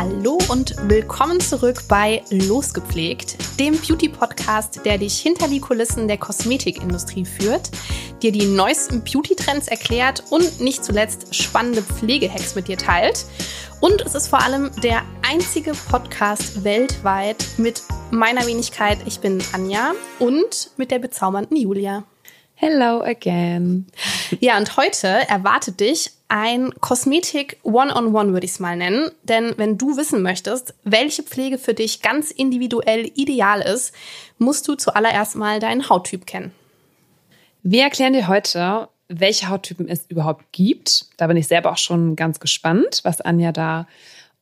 Hallo und willkommen zurück bei Losgepflegt, dem Beauty-Podcast, der dich hinter die Kulissen der Kosmetikindustrie führt, dir die neuesten Beauty-Trends erklärt und nicht zuletzt spannende Pflegehacks mit dir teilt. Und es ist vor allem der einzige Podcast weltweit mit meiner Wenigkeit. Ich bin Anja und mit der bezaubernden Julia. Hello again. Ja, und heute erwartet dich ein Kosmetik One-on-One, würde ich es mal nennen. Denn wenn du wissen möchtest, welche Pflege für dich ganz individuell ideal ist, musst du zuallererst mal deinen Hauttyp kennen. Wir erklären dir heute, welche Hauttypen es überhaupt gibt. Da bin ich selber auch schon ganz gespannt, was Anja da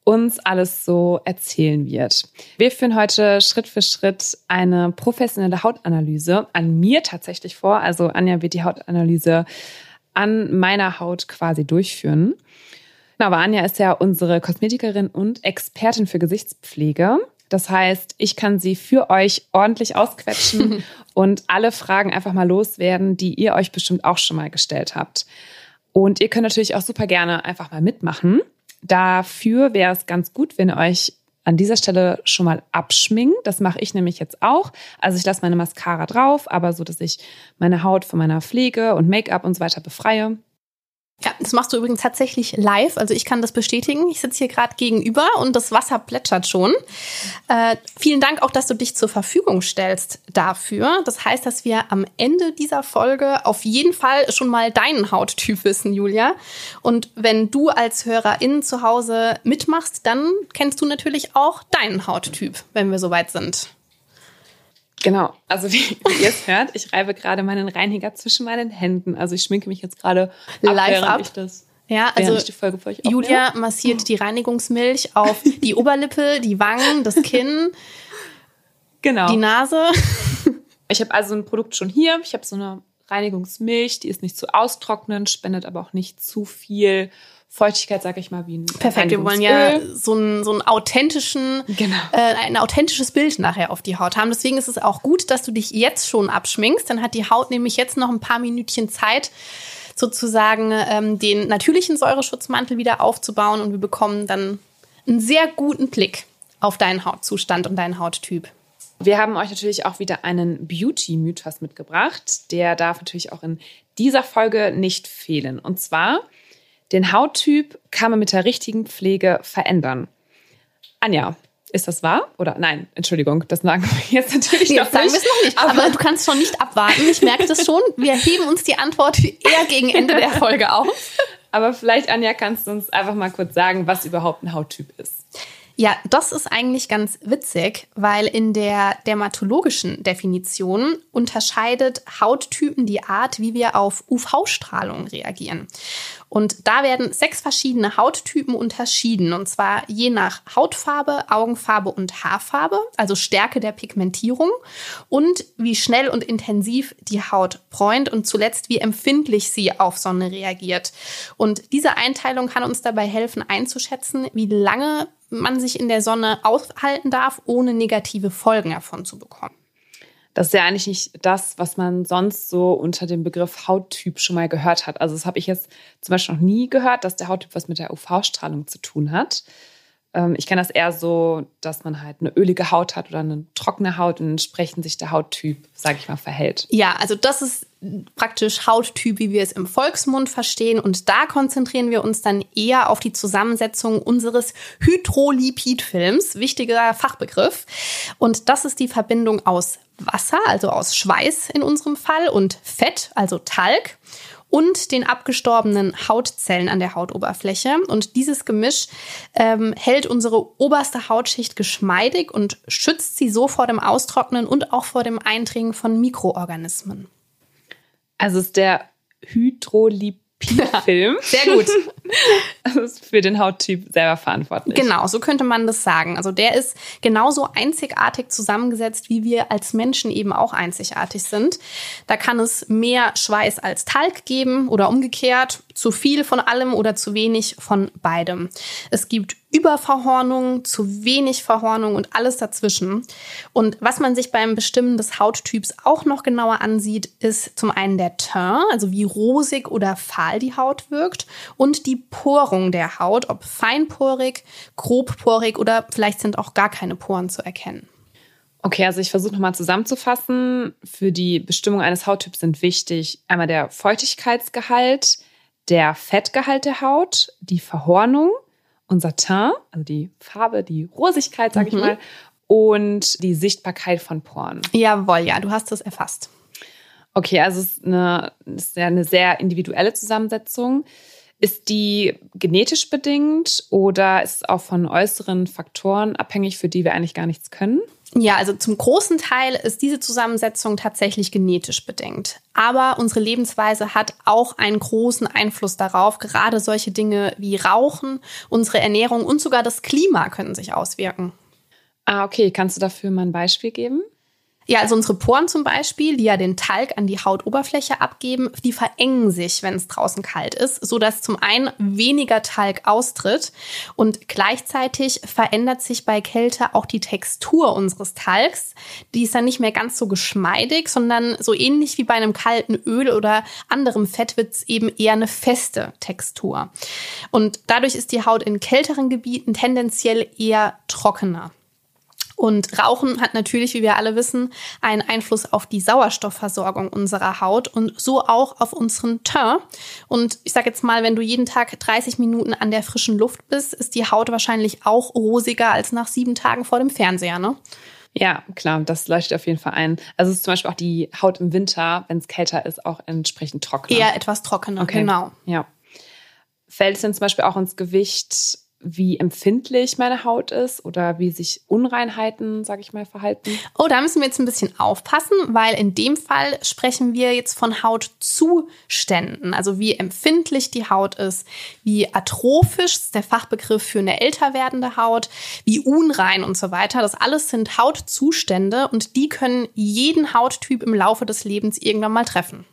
uns alles so erzählen wird. Wir führen heute Schritt für Schritt eine professionelle Hautanalyse an mir tatsächlich vor. Also Anja wird die Hautanalyse an meiner Haut quasi durchführen. Genau, aber Anja ist ja unsere Kosmetikerin und Expertin für Gesichtspflege. Das heißt, ich kann sie für euch ordentlich ausquetschen und alle Fragen einfach mal loswerden, die ihr euch bestimmt auch schon mal gestellt habt. Und ihr könnt natürlich auch super gerne einfach mal mitmachen. Dafür wäre es ganz gut, wenn ihr euch an dieser Stelle schon mal abschminkt. Das mache ich nämlich jetzt auch. Also ich lasse meine Mascara drauf, aber so, dass ich meine Haut von meiner Pflege und Make-up und so weiter befreie. Ja, das machst du übrigens tatsächlich live. Also ich kann das bestätigen. Ich sitze hier gerade gegenüber und das Wasser plätschert schon. Äh, vielen Dank auch, dass du dich zur Verfügung stellst dafür. Das heißt, dass wir am Ende dieser Folge auf jeden Fall schon mal deinen Hauttyp wissen, Julia. Und wenn du als Hörerin zu Hause mitmachst, dann kennst du natürlich auch deinen Hauttyp, wenn wir soweit sind. Genau, also wie, wie ihr es hört, ich reibe gerade meinen Reiniger zwischen meinen Händen. Also ich schminke mich jetzt gerade Live ab. Ich das, Ja, also. Julia massiert die Reinigungsmilch auf die Oberlippe, die Wangen, das Kinn, genau. die Nase. Ich habe also ein Produkt schon hier. Ich habe so eine Reinigungsmilch, die ist nicht zu austrocknend, spendet aber auch nicht zu viel Feuchtigkeit, sag ich mal, wie ein Perfekt, wir wollen ja Reinigungsöl. so einen, so einen authentischen, Genau. äh, ein authentisches Bild nachher auf die Haut haben. Deswegen ist es auch gut, dass du dich jetzt schon abschminkst. Dann hat die Haut nämlich jetzt noch ein paar Minütchen Zeit, sozusagen ähm, den natürlichen Säureschutzmantel wieder aufzubauen und wir bekommen dann einen sehr guten Blick auf deinen Hautzustand und deinen Hauttyp. Wir haben euch natürlich auch wieder einen Beauty-Mythos mitgebracht. Der darf natürlich auch in dieser Folge nicht fehlen. Und zwar, den Hauttyp kann man mit der richtigen Pflege verändern. Anja, ist das wahr? Oder nein, Entschuldigung, das sagen wir jetzt natürlich Nee, noch sagen nicht. noch nicht, aber, du kannst schon nicht abwarten. Ich merke das schon. Wir heben uns die Antwort eher gegen Ende der Folge auf. Aber vielleicht, Anja, kannst du uns einfach mal kurz sagen, was überhaupt ein Hauttyp ist. Ja, das ist eigentlich ganz witzig, weil in der dermatologischen Definition unterscheidet Hauttypen die Art, wie wir auf UV-Strahlung reagieren. Und da werden sechs verschiedene Hauttypen unterschieden, und zwar je nach Hautfarbe, Augenfarbe und Haarfarbe, also Stärke der Pigmentierung und wie schnell und intensiv die Haut bräunt und zuletzt wie empfindlich sie auf Sonne reagiert. Und diese Einteilung kann uns dabei helfen einzuschätzen, wie lange man sich in der Sonne aufhalten darf, ohne negative Folgen davon zu bekommen. Das ist ja eigentlich nicht das, was man sonst so unter dem Begriff Hauttyp schon mal gehört hat. Also das habe ich jetzt zum Beispiel noch nie gehört, dass der Hauttyp was mit der UV-Strahlung zu tun hat. Ähm, Ich kenne das eher so, dass man halt eine ölige Haut hat oder eine trockene Haut und entsprechend sich der Hauttyp, sage ich mal, verhält. Ja, also das ist praktisch Hauttyp, wie wir es im Volksmund verstehen. Und da konzentrieren wir uns dann eher auf die Zusammensetzung unseres Hydrolipidfilms, wichtiger Fachbegriff. Und das ist die Verbindung aus Wasser, also aus Schweiß in unserem Fall, und Fett, also Talg. Und den abgestorbenen Hautzellen an der Hautoberfläche. Und dieses Gemisch ähm, hält unsere oberste Hautschicht geschmeidig und schützt sie so vor dem Austrocknen und auch vor dem Eindringen von Mikroorganismen. Also ist der Hydrolipidfilm. Sehr gut. Also ist für den Hauttyp selber verantwortlich. Genau, so könnte man das sagen. Also der ist genauso einzigartig zusammengesetzt, wie wir als Menschen eben auch einzigartig sind. Da kann es mehr Schweiß als Talg geben oder umgekehrt, zu viel von allem oder zu wenig von beidem. Es gibt Überverhornung, zu wenig Verhornung und alles dazwischen. Und was man sich beim Bestimmen des Hauttyps auch noch genauer ansieht, ist zum einen der Teint, also wie rosig oder fahl die Haut wirkt und die Porung der Haut, ob feinporig, grobporig oder vielleicht sind auch gar keine Poren zu erkennen. Okay, also ich versuche nochmal zusammenzufassen. Für die Bestimmung eines Hauttyps sind wichtig einmal der Feuchtigkeitsgehalt, der Fettgehalt der Haut, die Verhornung, unser Teint, also die Farbe, die Rosigkeit, sage Mhm. ich mal, und die Sichtbarkeit von Poren. Jawohl, ja, du hast es erfasst. Okay, also es ist, eine, es ist ja eine sehr individuelle Zusammensetzung. Ist die genetisch bedingt oder ist es auch von äußeren Faktoren abhängig, für die wir eigentlich gar nichts können? Ja, also zum großen Teil ist diese Zusammensetzung tatsächlich genetisch bedingt. Aber unsere Lebensweise hat auch einen großen Einfluss darauf. Gerade solche Dinge wie Rauchen, unsere Ernährung und sogar das Klima können sich auswirken. Ah, okay. Kannst du dafür mal ein Beispiel geben? Ja, also unsere Poren zum Beispiel, die ja den Talg an die Hautoberfläche abgeben, die verengen sich, wenn es draußen kalt ist, so dass zum einen weniger Talg austritt und gleichzeitig verändert sich bei Kälte auch die Textur unseres Talgs. Die ist dann nicht mehr ganz so geschmeidig, sondern so ähnlich wie bei einem kalten Öl oder anderem Fett wird es eben eher eine feste Textur. Und dadurch ist die Haut in kälteren Gebieten tendenziell eher trockener. Und Rauchen hat natürlich, wie wir alle wissen, einen Einfluss auf die Sauerstoffversorgung unserer Haut und so auch auf unseren Teint. Und ich sage jetzt mal, wenn du jeden Tag 30 Minuten an der frischen Luft bist, ist die Haut wahrscheinlich auch rosiger als nach sieben Tagen vor dem Fernseher, ne? Ja, klar, das leuchtet auf jeden Fall ein. Also es ist zum Beispiel auch die Haut im Winter, wenn es kälter ist, auch entsprechend trockener. Eher etwas trockener, Okay. genau. Ja. Fällt es denn zum Beispiel auch ins Gewicht, wie empfindlich meine Haut ist oder wie sich Unreinheiten, sage ich mal, verhalten? Oh, da müssen wir jetzt ein bisschen aufpassen, weil in dem Fall sprechen wir jetzt von Hautzuständen, also wie empfindlich die Haut ist, wie atrophisch ist der Fachbegriff für eine älter werdende Haut, wie unrein und so weiter. Das alles sind Hautzustände und die können jeden Hauttyp im Laufe des Lebens irgendwann mal treffen.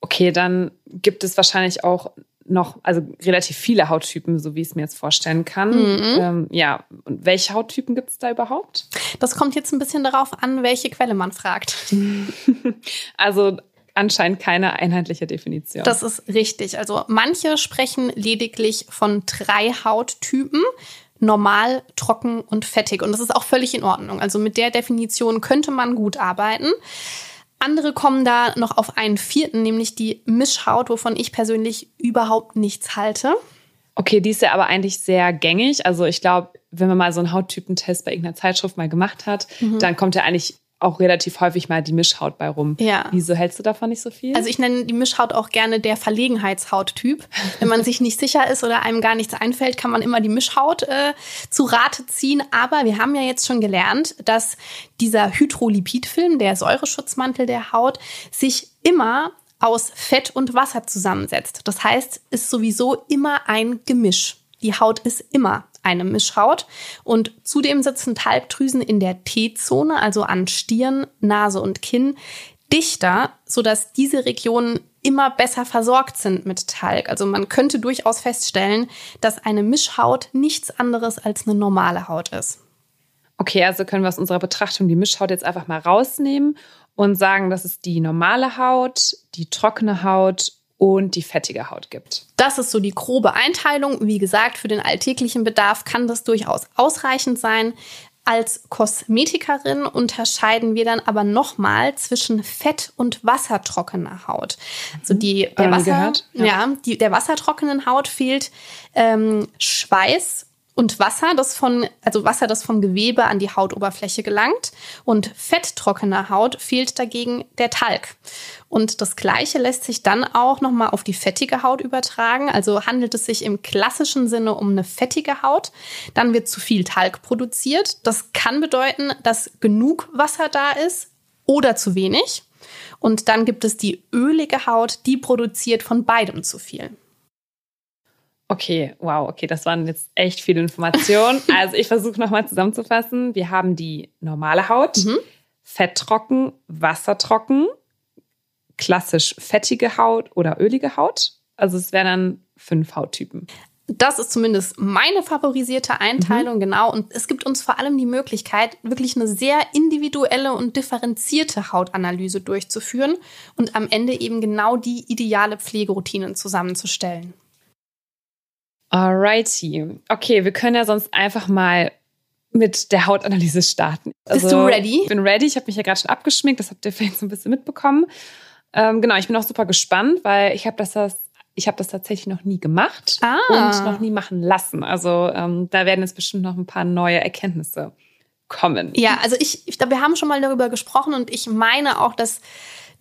Okay, dann gibt es wahrscheinlich auch noch, also relativ viele Hauttypen, so wie ich es mir jetzt vorstellen kann. Ähm, ja, und welche Hauttypen gibt es da überhaupt? Das kommt jetzt ein bisschen darauf an, welche Quelle man fragt. Also anscheinend keine einheitliche Definition. Das ist richtig. Also manche sprechen lediglich von drei Hauttypen. Normal, trocken und fettig. Und das ist auch völlig in Ordnung. Also mit der Definition könnte man gut arbeiten. Andere kommen da noch auf einen vierten, nämlich die Mischhaut, wovon ich persönlich überhaupt nichts halte. Okay, die ist ja aber eigentlich sehr gängig. Also ich glaube, wenn man mal so einen Hauttypentest bei irgendeiner Zeitschrift mal gemacht hat, dann kommt ja eigentlich auch relativ häufig mal die Mischhaut bei rum. Ja. Wieso hältst du davon nicht so viel? Also ich nenne die Mischhaut auch gerne der Verlegenheitshauttyp. Wenn man sich nicht sicher ist oder einem gar nichts einfällt, kann man immer die Mischhaut äh, zu Rate ziehen. Aber wir haben ja jetzt schon gelernt, dass dieser Hydrolipidfilm, der Säureschutzmantel der Haut, sich immer aus Fett und Wasser zusammensetzt. Das heißt, ist sowieso immer ein Gemisch. Die Haut ist immer eine Mischhaut und zudem sitzen Talgdrüsen in der T-Zone, also an Stirn, Nase und Kinn, dichter, sodass diese Regionen immer besser versorgt sind mit Talg. Also man könnte durchaus feststellen, dass eine Mischhaut nichts anderes als eine normale Haut ist. Okay, also können wir aus unserer Betrachtung die Mischhaut jetzt einfach mal rausnehmen und sagen, dass es die normale Haut, die trockene Haut und die fettige Haut gibt. Das ist so die grobe Einteilung. Wie gesagt, für den alltäglichen Bedarf kann das durchaus ausreichend sein. Als Kosmetikerin unterscheiden wir dann aber nochmal zwischen fett- und wassertrockener Haut. Also die, der, Wasser, gehört, ja. ja. die, der wassertrockenen Haut fehlt ähm, Schweiß und Wasser, das von, also Wasser, das vom Gewebe an die Hautoberfläche gelangt. Und fetttrockener Haut fehlt dagegen der Talg. Und das Gleiche lässt sich dann auch nochmal auf die fettige Haut übertragen. Also handelt es sich im klassischen Sinne um eine fettige Haut. Dann wird zu viel Talg produziert. Das kann bedeuten, dass genug Wasser da ist oder zu wenig. Und dann gibt es die ölige Haut, die produziert von beidem zu viel. Okay, wow, okay, das waren jetzt echt viele Informationen. Also ich versuche nochmal zusammenzufassen. Wir haben die normale Haut, Mhm. fetttrocken, wassertrocken, klassisch fettige Haut oder ölige Haut. Also es wären dann fünf Hauttypen. Das ist zumindest meine favorisierte Einteilung, genau. Und es gibt uns vor allem die Möglichkeit, wirklich eine sehr individuelle und differenzierte Hautanalyse durchzuführen und am Ende eben genau die ideale Pflegeroutine zusammenzustellen. Alrighty. Okay, wir können ja sonst einfach mal mit der Hautanalyse starten. Bist du ready? Ich bin ready. Ich habe mich ja gerade schon abgeschminkt. Das habt ihr vielleicht so ein bisschen mitbekommen. Ähm, genau, ich bin auch super gespannt, weil ich habe das, ich habe das tatsächlich noch nie gemacht Ah. und noch nie machen lassen. Also ähm, da werden jetzt bestimmt noch ein paar neue Erkenntnisse kommen. Ja, also ich, ich glaube, wir haben schon mal darüber gesprochen und ich meine auch, dass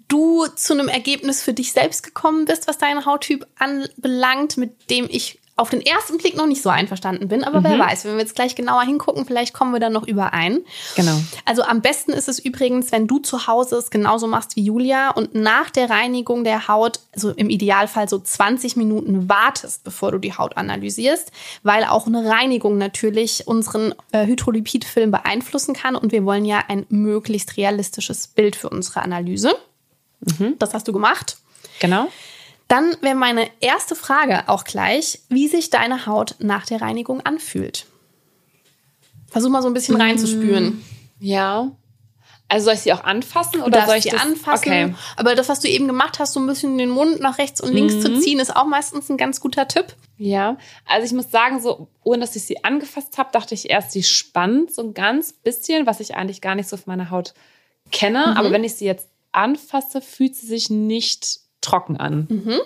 du zu einem Ergebnis für dich selbst gekommen bist, was deinen Hauttyp anbelangt, mit dem ich auf den ersten Blick noch nicht so einverstanden bin. Aber wer weiß, wenn wir jetzt gleich genauer hingucken, vielleicht kommen wir dann noch überein. Genau. Also am besten ist es übrigens, wenn du zu Hause es genauso machst wie Julia und nach der Reinigung der Haut, also im Idealfall so 20 Minuten wartest, bevor du die Haut analysierst, weil auch eine Reinigung natürlich unseren äh, Hydrolipidfilm beeinflussen kann und wir wollen ja ein möglichst realistisches Bild für unsere Analyse. Das hast du gemacht. Genau. Dann wäre meine erste Frage auch gleich, wie sich deine Haut nach der Reinigung anfühlt. Versuch mal so ein bisschen reinzuspüren. Ja. Also soll ich sie auch anfassen oder soll darfst ich sie anfassen. Okay. Aber das, was du eben gemacht hast, so ein bisschen den Mund nach rechts und links Mhm. zu ziehen, ist auch meistens ein ganz guter Tipp. Ja, also ich muss sagen, so ohne dass ich sie angefasst habe, dachte ich erst, sie spannt so ein ganz bisschen, was ich eigentlich gar nicht so auf meiner Haut kenne. Mhm. Aber wenn ich sie jetzt anfasse, fühlt sie sich nicht trocken an. Mhm.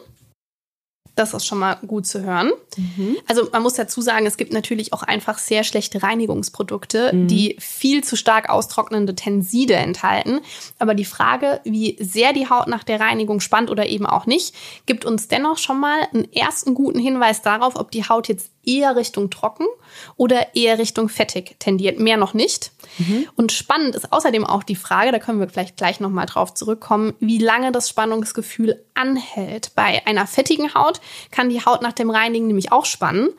Das ist schon mal gut zu hören. Mhm. Also man muss dazu sagen, es gibt natürlich auch einfach sehr schlechte Reinigungsprodukte, Mhm. die viel zu stark austrocknende Tenside enthalten. Aber die Frage, wie sehr die Haut nach der Reinigung spannt oder eben auch nicht, gibt uns dennoch schon mal einen ersten guten Hinweis darauf, ob die Haut jetzt eher Richtung trocken oder eher Richtung fettig tendiert. Mehr noch nicht. Und spannend ist außerdem auch die Frage, da können wir vielleicht gleich nochmal drauf zurückkommen, wie lange das Spannungsgefühl anhält. Bei einer fettigen Haut kann die Haut nach dem Reinigen nämlich auch spannen,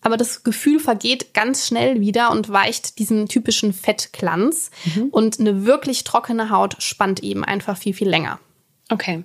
aber das Gefühl vergeht ganz schnell wieder und weicht diesem typischen Fettglanz. Und eine wirklich trockene Haut spannt eben einfach viel, viel länger. Okay.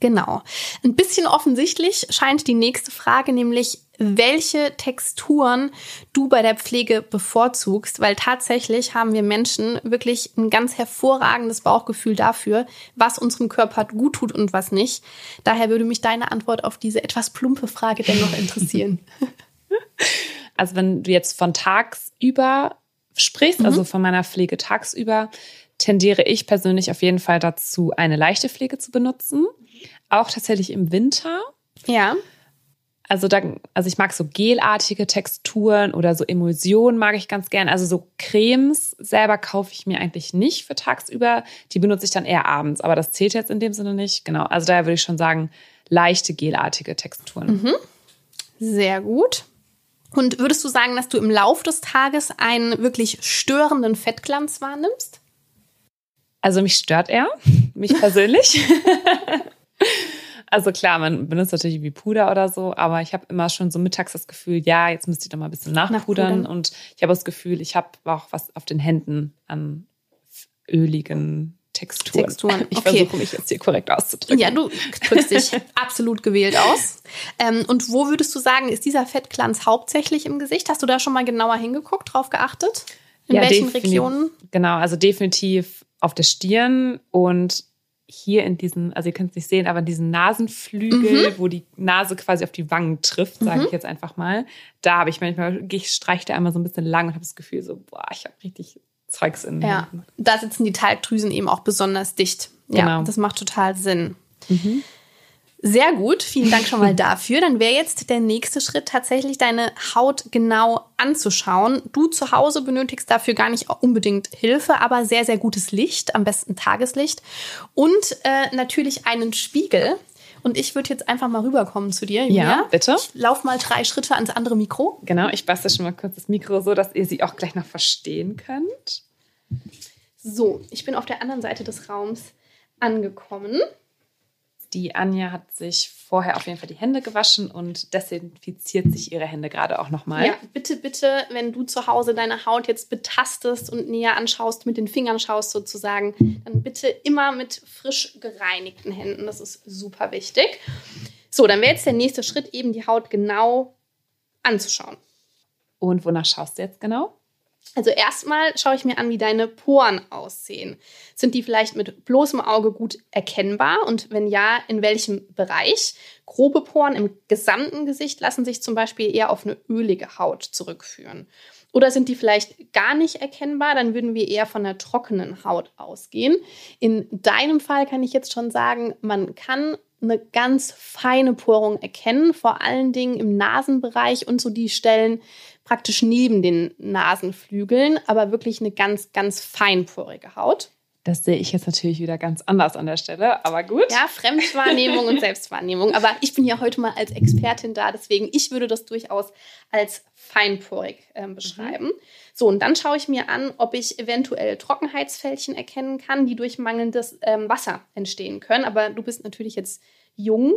Genau. Ein bisschen offensichtlich scheint die nächste Frage, nämlich welche Texturen du bei der Pflege bevorzugst, weil tatsächlich haben wir Menschen wirklich ein ganz hervorragendes Bauchgefühl dafür, was unserem Körper gut tut und was nicht. Daher würde mich deine Antwort auf diese etwas plumpe Frage dennoch interessieren. Also wenn du jetzt von tagsüber sprichst, also von meiner Pflege tagsüber, tendiere ich persönlich auf jeden Fall dazu, eine leichte Pflege zu benutzen. Auch tatsächlich im Winter. ja. Also, da, also ich mag so gelartige Texturen oder so Emulsionen mag ich ganz gern. Also so Cremes selber kaufe ich mir eigentlich nicht für tagsüber. Die benutze ich dann eher abends. Aber das zählt jetzt in dem Sinne nicht. Genau. Also daher würde ich schon sagen, leichte gelartige Texturen. Sehr gut. Und würdest du sagen, dass du im Lauf des Tages einen wirklich störenden Fettglanz wahrnimmst? Also mich stört er, mich persönlich. also klar, man benutzt natürlich wie Puder oder so, aber ich habe immer schon so mittags das Gefühl, ja, jetzt müsste ich doch mal ein bisschen nachpudern. Nachpudern. Und ich habe das Gefühl, ich habe auch was auf den Händen an öligen Texturen. Texturen, Ich okay. versuche mich jetzt hier korrekt auszudrücken. Ja, du drückst dich absolut gewählt aus. Ähm, und wo würdest du sagen, ist dieser Fettglanz hauptsächlich im Gesicht? Hast du da schon mal genauer hingeguckt, drauf geachtet? In Ja, welchen Regionen? Genau, also definitiv auf der Stirn und hier in diesen, also ihr könnt es nicht sehen, aber in diesen Nasenflügel, wo die Nase quasi auf die Wangen trifft, sage ich jetzt einfach mal. Da habe ich manchmal, ich streiche da einmal so ein bisschen lang und habe das Gefühl so, boah, ich habe richtig Zeugs in Ja, da sitzen die Talgdrüsen eben auch besonders dicht. Ja, Genau. das macht total Sinn. Sehr gut, vielen Dank schon mal dafür. Dann wäre jetzt der nächste Schritt tatsächlich deine Haut genau anzuschauen. Du zu Hause benötigst dafür gar nicht unbedingt Hilfe, aber sehr, sehr gutes Licht, am besten Tageslicht und äh, natürlich einen Spiegel. Und ich würde jetzt einfach mal rüberkommen zu dir. Julia. Ja, bitte. Ich lauf mal drei Schritte ans andere Mikro. Genau, ich bastel schon mal kurz das Mikro so, dass ihr sie auch gleich noch verstehen könnt. So, ich bin auf der anderen Seite des Raums angekommen. Die Anja hat sich vorher auf jeden Fall die Hände gewaschen und desinfiziert sich ihre Hände gerade auch nochmal. Ja, bitte, bitte, wenn du zu Hause deine Haut jetzt betastest und näher anschaust, mit den Fingern schaust sozusagen, dann bitte immer mit frisch gereinigten Händen. Das ist super wichtig. So, dann wäre jetzt der nächste Schritt eben die Haut genau anzuschauen. Und wonach schaust du jetzt genau? Also erstmal schaue ich mir an, wie deine Poren aussehen. Sind die vielleicht mit bloßem Auge gut erkennbar? Und wenn ja, in welchem Bereich? Grobe Poren im gesamten Gesicht lassen sich zum Beispiel eher auf eine ölige Haut zurückführen. Oder sind die vielleicht gar nicht erkennbar? Dann würden wir eher von einer trockenen Haut ausgehen. In deinem Fall kann ich jetzt schon sagen, man kann eine ganz feine Porung erkennen, vor allen Dingen im Nasenbereich und so die Stellen praktisch neben den Nasenflügeln, aber wirklich eine ganz, ganz feinporige Haut. Das sehe ich jetzt natürlich wieder ganz anders an der Stelle, aber gut. Ja, Fremdwahrnehmung und Selbstwahrnehmung. Aber ich bin ja heute mal als Expertin da, deswegen ich würde das durchaus als feinporig äh, beschreiben. Mhm. So, und dann schaue ich mir an, ob ich eventuell Trockenheitsfältchen erkennen kann, die durch mangelndes ähm, Wasser entstehen können. Aber du bist natürlich jetzt jung.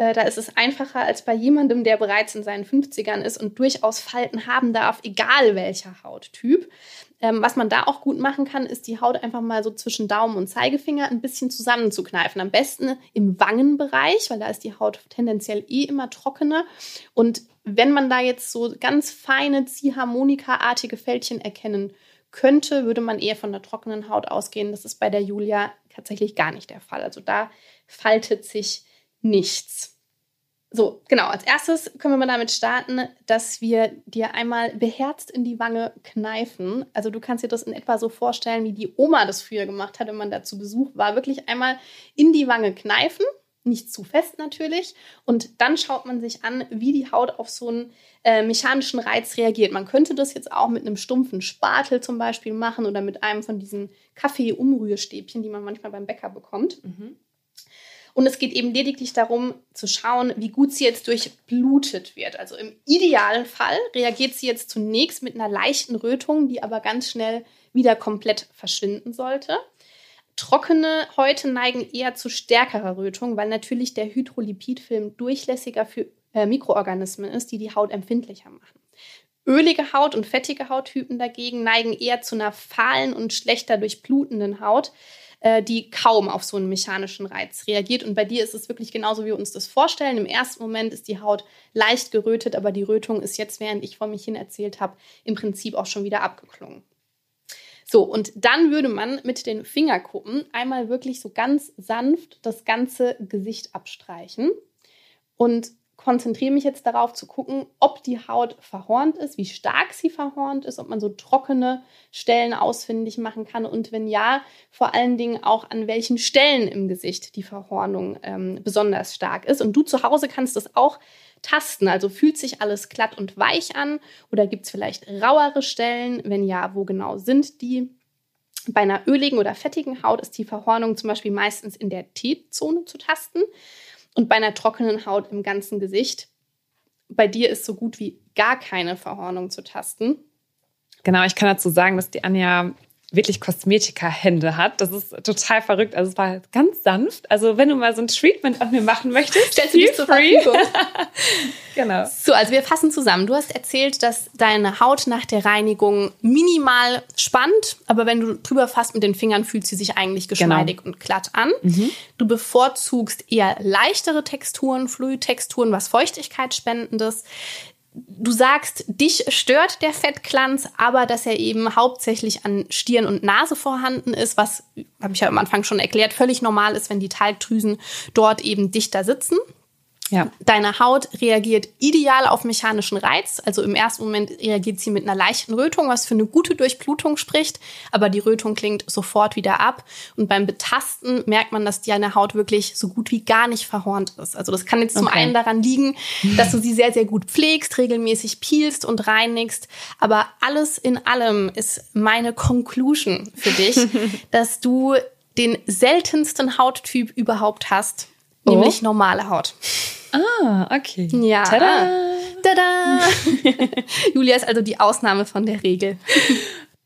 Äh, da ist es einfacher als bei jemandem, der bereits in seinen 50ern ist und durchaus Falten haben darf, egal welcher Hauttyp. Ähm, was man da auch gut machen kann, ist die Haut einfach mal so zwischen Daumen und Zeigefinger ein bisschen zusammenzukneifen. Am besten im Wangenbereich, weil da ist die Haut tendenziell eh immer trockener. Und wenn man da jetzt so ganz feine Ziehharmonika-artige Fältchen erkennen könnte, würde man eher von der trockenen Haut ausgehen. Das ist bei der Julia tatsächlich gar nicht der Fall. Also da faltet sich nichts. So, genau. Als erstes können wir mal damit starten, dass wir dir einmal beherzt in die Wange kneifen. Also du kannst dir das in etwa so vorstellen, wie die Oma das früher gemacht hat, wenn man da zu Besuch war. Wirklich einmal in die Wange kneifen, nicht zu fest natürlich. Und dann schaut man sich an, wie die Haut auf so einen äh, mechanischen Reiz reagiert. Man könnte das jetzt auch mit einem stumpfen Spatel zum Beispiel machen oder mit einem von diesen Kaffee-Umrührstäbchen, die man manchmal beim Bäcker bekommt. Mhm. Und es geht eben lediglich darum zu schauen, wie gut sie jetzt durchblutet wird. Also im idealen Fall reagiert sie jetzt zunächst mit einer leichten Rötung, die aber ganz schnell wieder komplett verschwinden sollte. Trockene Häute neigen eher zu stärkerer Rötung, weil natürlich der Hydrolipidfilm durchlässiger für äh, Mikroorganismen ist, die die Haut empfindlicher machen. Ölige Haut und fettige Hauttypen dagegen neigen eher zu einer fahlen und schlechter durchblutenden Haut, äh, die kaum auf so einen mechanischen Reiz reagiert. Und bei dir ist es wirklich genauso, wie wir uns das vorstellen. Im ersten Moment ist die Haut leicht gerötet, aber die Rötung ist jetzt, während ich vor mich hin erzählt habe, im Prinzip auch schon wieder abgeklungen. So, und dann würde man mit den Fingerkuppen einmal wirklich so ganz sanft das ganze Gesicht abstreichen. Und konzentriere mich jetzt darauf zu gucken, ob die Haut verhornt ist, wie stark sie verhornt ist, ob man so trockene Stellen ausfindig machen kann und wenn ja, vor allen Dingen auch an welchen Stellen im Gesicht die Verhornung ähm, besonders stark ist. Und du zu Hause kannst das auch tasten. Also fühlt sich alles glatt und weich an oder gibt es vielleicht rauere Stellen? Wenn ja, wo genau sind die? Bei einer öligen oder fettigen Haut ist die Verhornung zum Beispiel meistens in der T-Zone zu tasten und bei einer trockenen Haut im ganzen Gesicht. Bei dir ist so gut wie gar keine Verhornung zu tasten. Genau, ich kann dazu sagen, dass die Anja wirklich Kosmetika-Hände hat. Das ist total verrückt. Also es war ganz sanft. Also wenn du mal so ein Treatment an mir machen möchtest, stellst du dich zur Verfügung. genau. So, also wir fassen zusammen. Du hast erzählt, dass deine Haut nach der Reinigung minimal spannt, aber wenn du drüber fasst mit den Fingern, fühlt sie sich eigentlich genau. geschmeidig genau. und glatt an. Mhm. Du bevorzugst eher leichtere Texturen, Fluidtexturen, was Feuchtigkeit spendendes du sagst, dich stört der Fettglanz, aber dass er eben hauptsächlich an Stirn und Nase vorhanden ist, was, habe ich ja am Anfang schon erklärt, völlig normal ist, wenn die Talgdrüsen dort eben dichter sitzen. Ja. Deine Haut reagiert ideal auf mechanischen Reiz. Also im ersten Moment reagiert sie mit einer leichten Rötung, was für eine gute Durchblutung spricht. Aber die Rötung klingt sofort wieder ab. Und beim Betasten merkt man, dass deine Haut wirklich so gut wie gar nicht verhornt ist. Also das kann jetzt okay. zum einen daran liegen, dass du sie sehr, sehr gut pflegst, regelmäßig peelst und reinigst. Aber alles in allem ist meine Conclusion für dich, dass du den seltensten Hauttyp überhaupt hast, oh. nämlich normale Haut. Ah, okay. Ja. Tada! Tada! Julia ist also die Ausnahme von der Regel.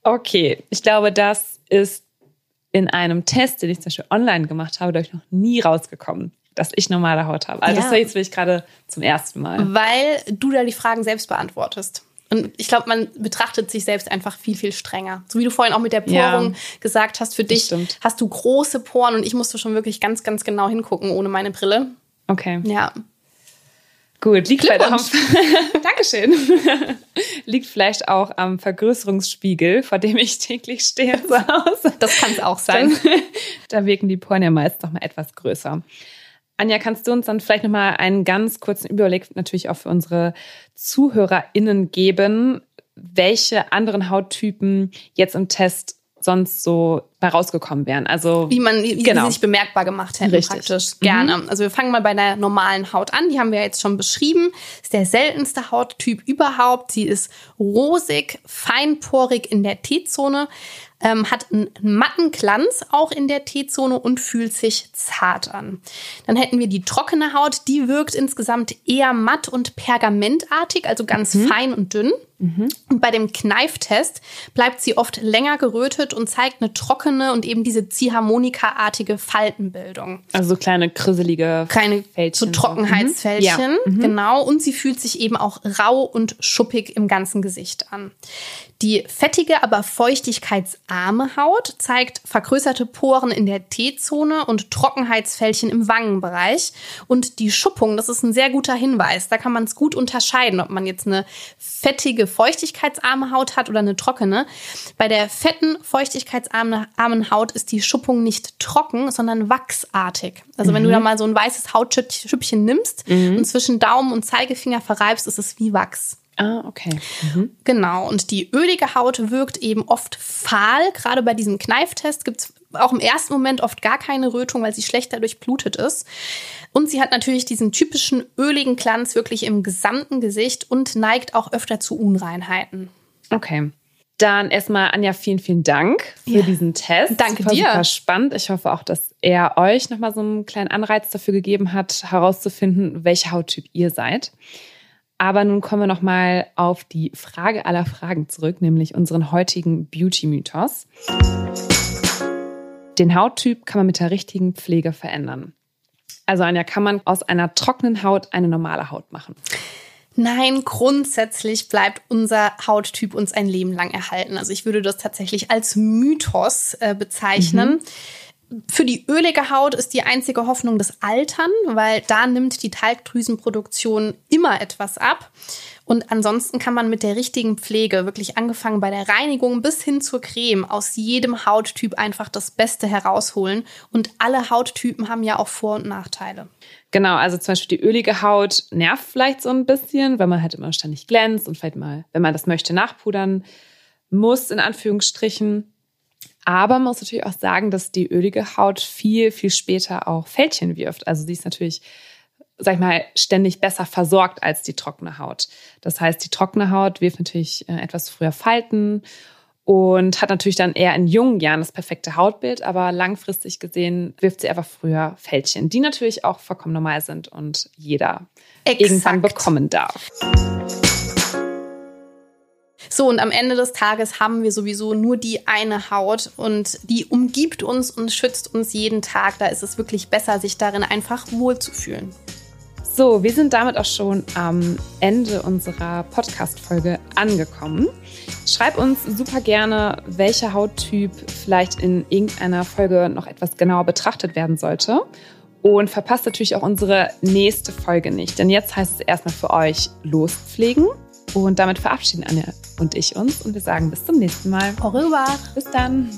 okay, ich glaube, das ist in einem Test, den ich zum Beispiel online gemacht habe, ich noch nie rausgekommen. dass ich normale Haut habe. Also Ja. das ich jetzt wirklich gerade zum ersten Mal. Weil du da die Fragen selbst beantwortest. Und ich glaube, man betrachtet sich selbst einfach viel, viel strenger. So wie du vorhin auch mit der Porung Ja. gesagt hast, für dich stimmt. hast du große Poren und ich musste schon wirklich ganz, ganz genau hingucken ohne meine Brille. Okay. Ja. Gut, liegt vielleicht auch. Dankeschön. liegt vielleicht auch am Vergrößerungsspiegel, vor dem ich täglich stehe zu Hause. Das kann es auch sein. da wirken die Poren ja meist noch mal etwas größer. Anja, kannst du uns dann vielleicht noch mal einen ganz kurzen Überblick natürlich auch für unsere ZuhörerInnen geben, welche anderen Hauttypen jetzt im Test sonst so bei rausgekommen wären? Also Wie man wie Genau. sie sich bemerkbar gemacht hätten Richtig. praktisch. Gerne. Also wir fangen mal bei der normalen Haut an. Die haben wir jetzt schon beschrieben. Ist der seltenste Hauttyp überhaupt. Sie ist rosig, feinporig in der T-Zone, ähm, hat einen matten Glanz auch in der T-Zone und fühlt sich zart an. Dann hätten wir die trockene Haut. Die wirkt insgesamt eher matt und pergamentartig, also ganz fein und dünn. Und bei dem Kneiftest bleibt sie oft länger gerötet und zeigt eine trockene und eben diese Ziehharmonika-artige Faltenbildung. also so kleine krisselige Keine Fältchen. so Trockenheitsfältchen, Mhm. genau. Und sie fühlt sich eben auch rau und schuppig im ganzen Gesicht an. Die fettige, aber feuchtigkeitsarme Haut zeigt vergrößerte Poren in der T-Zone und Trockenheitsfältchen im Wangenbereich. Und die Schuppung, das ist ein sehr guter Hinweis. Da kann man es gut unterscheiden, ob man jetzt eine fettige, feuchtigkeitsarme Haut hat oder eine trockene. Bei der fetten, feuchtigkeitsarmen armen Haut ist die Schuppung nicht trocken, sondern wachsartig. Also wenn du da mal so ein weißes Hautschüppchen nimmst und zwischen Daumen und Zeigefinger verreibst, ist es wie Wachs. Ah, okay. Genau, und die ölige Haut wirkt eben oft fahl. Gerade bei diesem Kneiftest gibt es auch im ersten Moment oft gar keine Rötung, weil sie schlechter durchblutet ist. Und sie hat natürlich diesen typischen öligen Glanz wirklich im gesamten Gesicht und neigt auch öfter zu Unreinheiten. Okay. Dann erstmal, Anja, vielen, vielen Dank für Ja. diesen Test. Danke super, dir. Super spannend. Ich hoffe auch, dass er euch nochmal so einen kleinen Anreiz dafür gegeben hat, herauszufinden, welcher Hauttyp ihr seid. Aber nun kommen wir nochmal auf die Frage aller Fragen zurück, nämlich unseren heutigen Beauty-Mythos. Den Hauttyp kann man mit der richtigen Pflege verändern. Also Anja, kann man aus einer trockenen Haut eine normale Haut machen? Nein, grundsätzlich bleibt unser Hauttyp uns ein Leben lang erhalten. Also ich würde das tatsächlich als Mythos äh, bezeichnen. Für die ölige Haut ist die einzige Hoffnung das Altern, weil da nimmt die Talgdrüsenproduktion immer etwas ab. Und ansonsten kann man mit der richtigen Pflege, wirklich angefangen bei der Reinigung bis hin zur Creme, aus jedem Hauttyp einfach das Beste herausholen. Und alle Hauttypen haben ja auch Vor- und Nachteile. Genau, also zum Beispiel die ölige Haut nervt vielleicht so ein bisschen, weil man halt immer ständig glänzt und vielleicht mal, wenn man das möchte, nachpudern muss, in Anführungsstrichen. Aber man muss natürlich auch sagen, dass die ölige Haut viel, viel später auch Fältchen wirft. Also sie ist natürlich, sag ich mal, ständig besser versorgt als die trockene Haut. Das heißt, die trockene Haut wirft natürlich äh, etwas früher Falten und hat natürlich dann eher in jungen Jahren das perfekte Hautbild, aber langfristig gesehen wirft sie einfach früher Fältchen, die natürlich auch vollkommen normal sind und jeder irgendwann Exakt. bekommen darf. So, und am Ende des Tages haben wir sowieso nur die eine Haut und die umgibt uns und schützt uns jeden Tag. Da ist es wirklich besser, sich darin einfach wohlzufühlen. So, wir sind damit auch schon am Ende unserer Podcast-Folge angekommen. Schreib uns super gerne, welcher Hauttyp vielleicht in irgendeiner Folge noch etwas genauer betrachtet werden sollte. Und verpasst natürlich auch unsere nächste Folge nicht, denn jetzt heißt es erstmal für euch lospflegen. Und damit verabschieden Anja und ich uns und wir sagen bis zum nächsten Mal. Au revoir. Bis dann.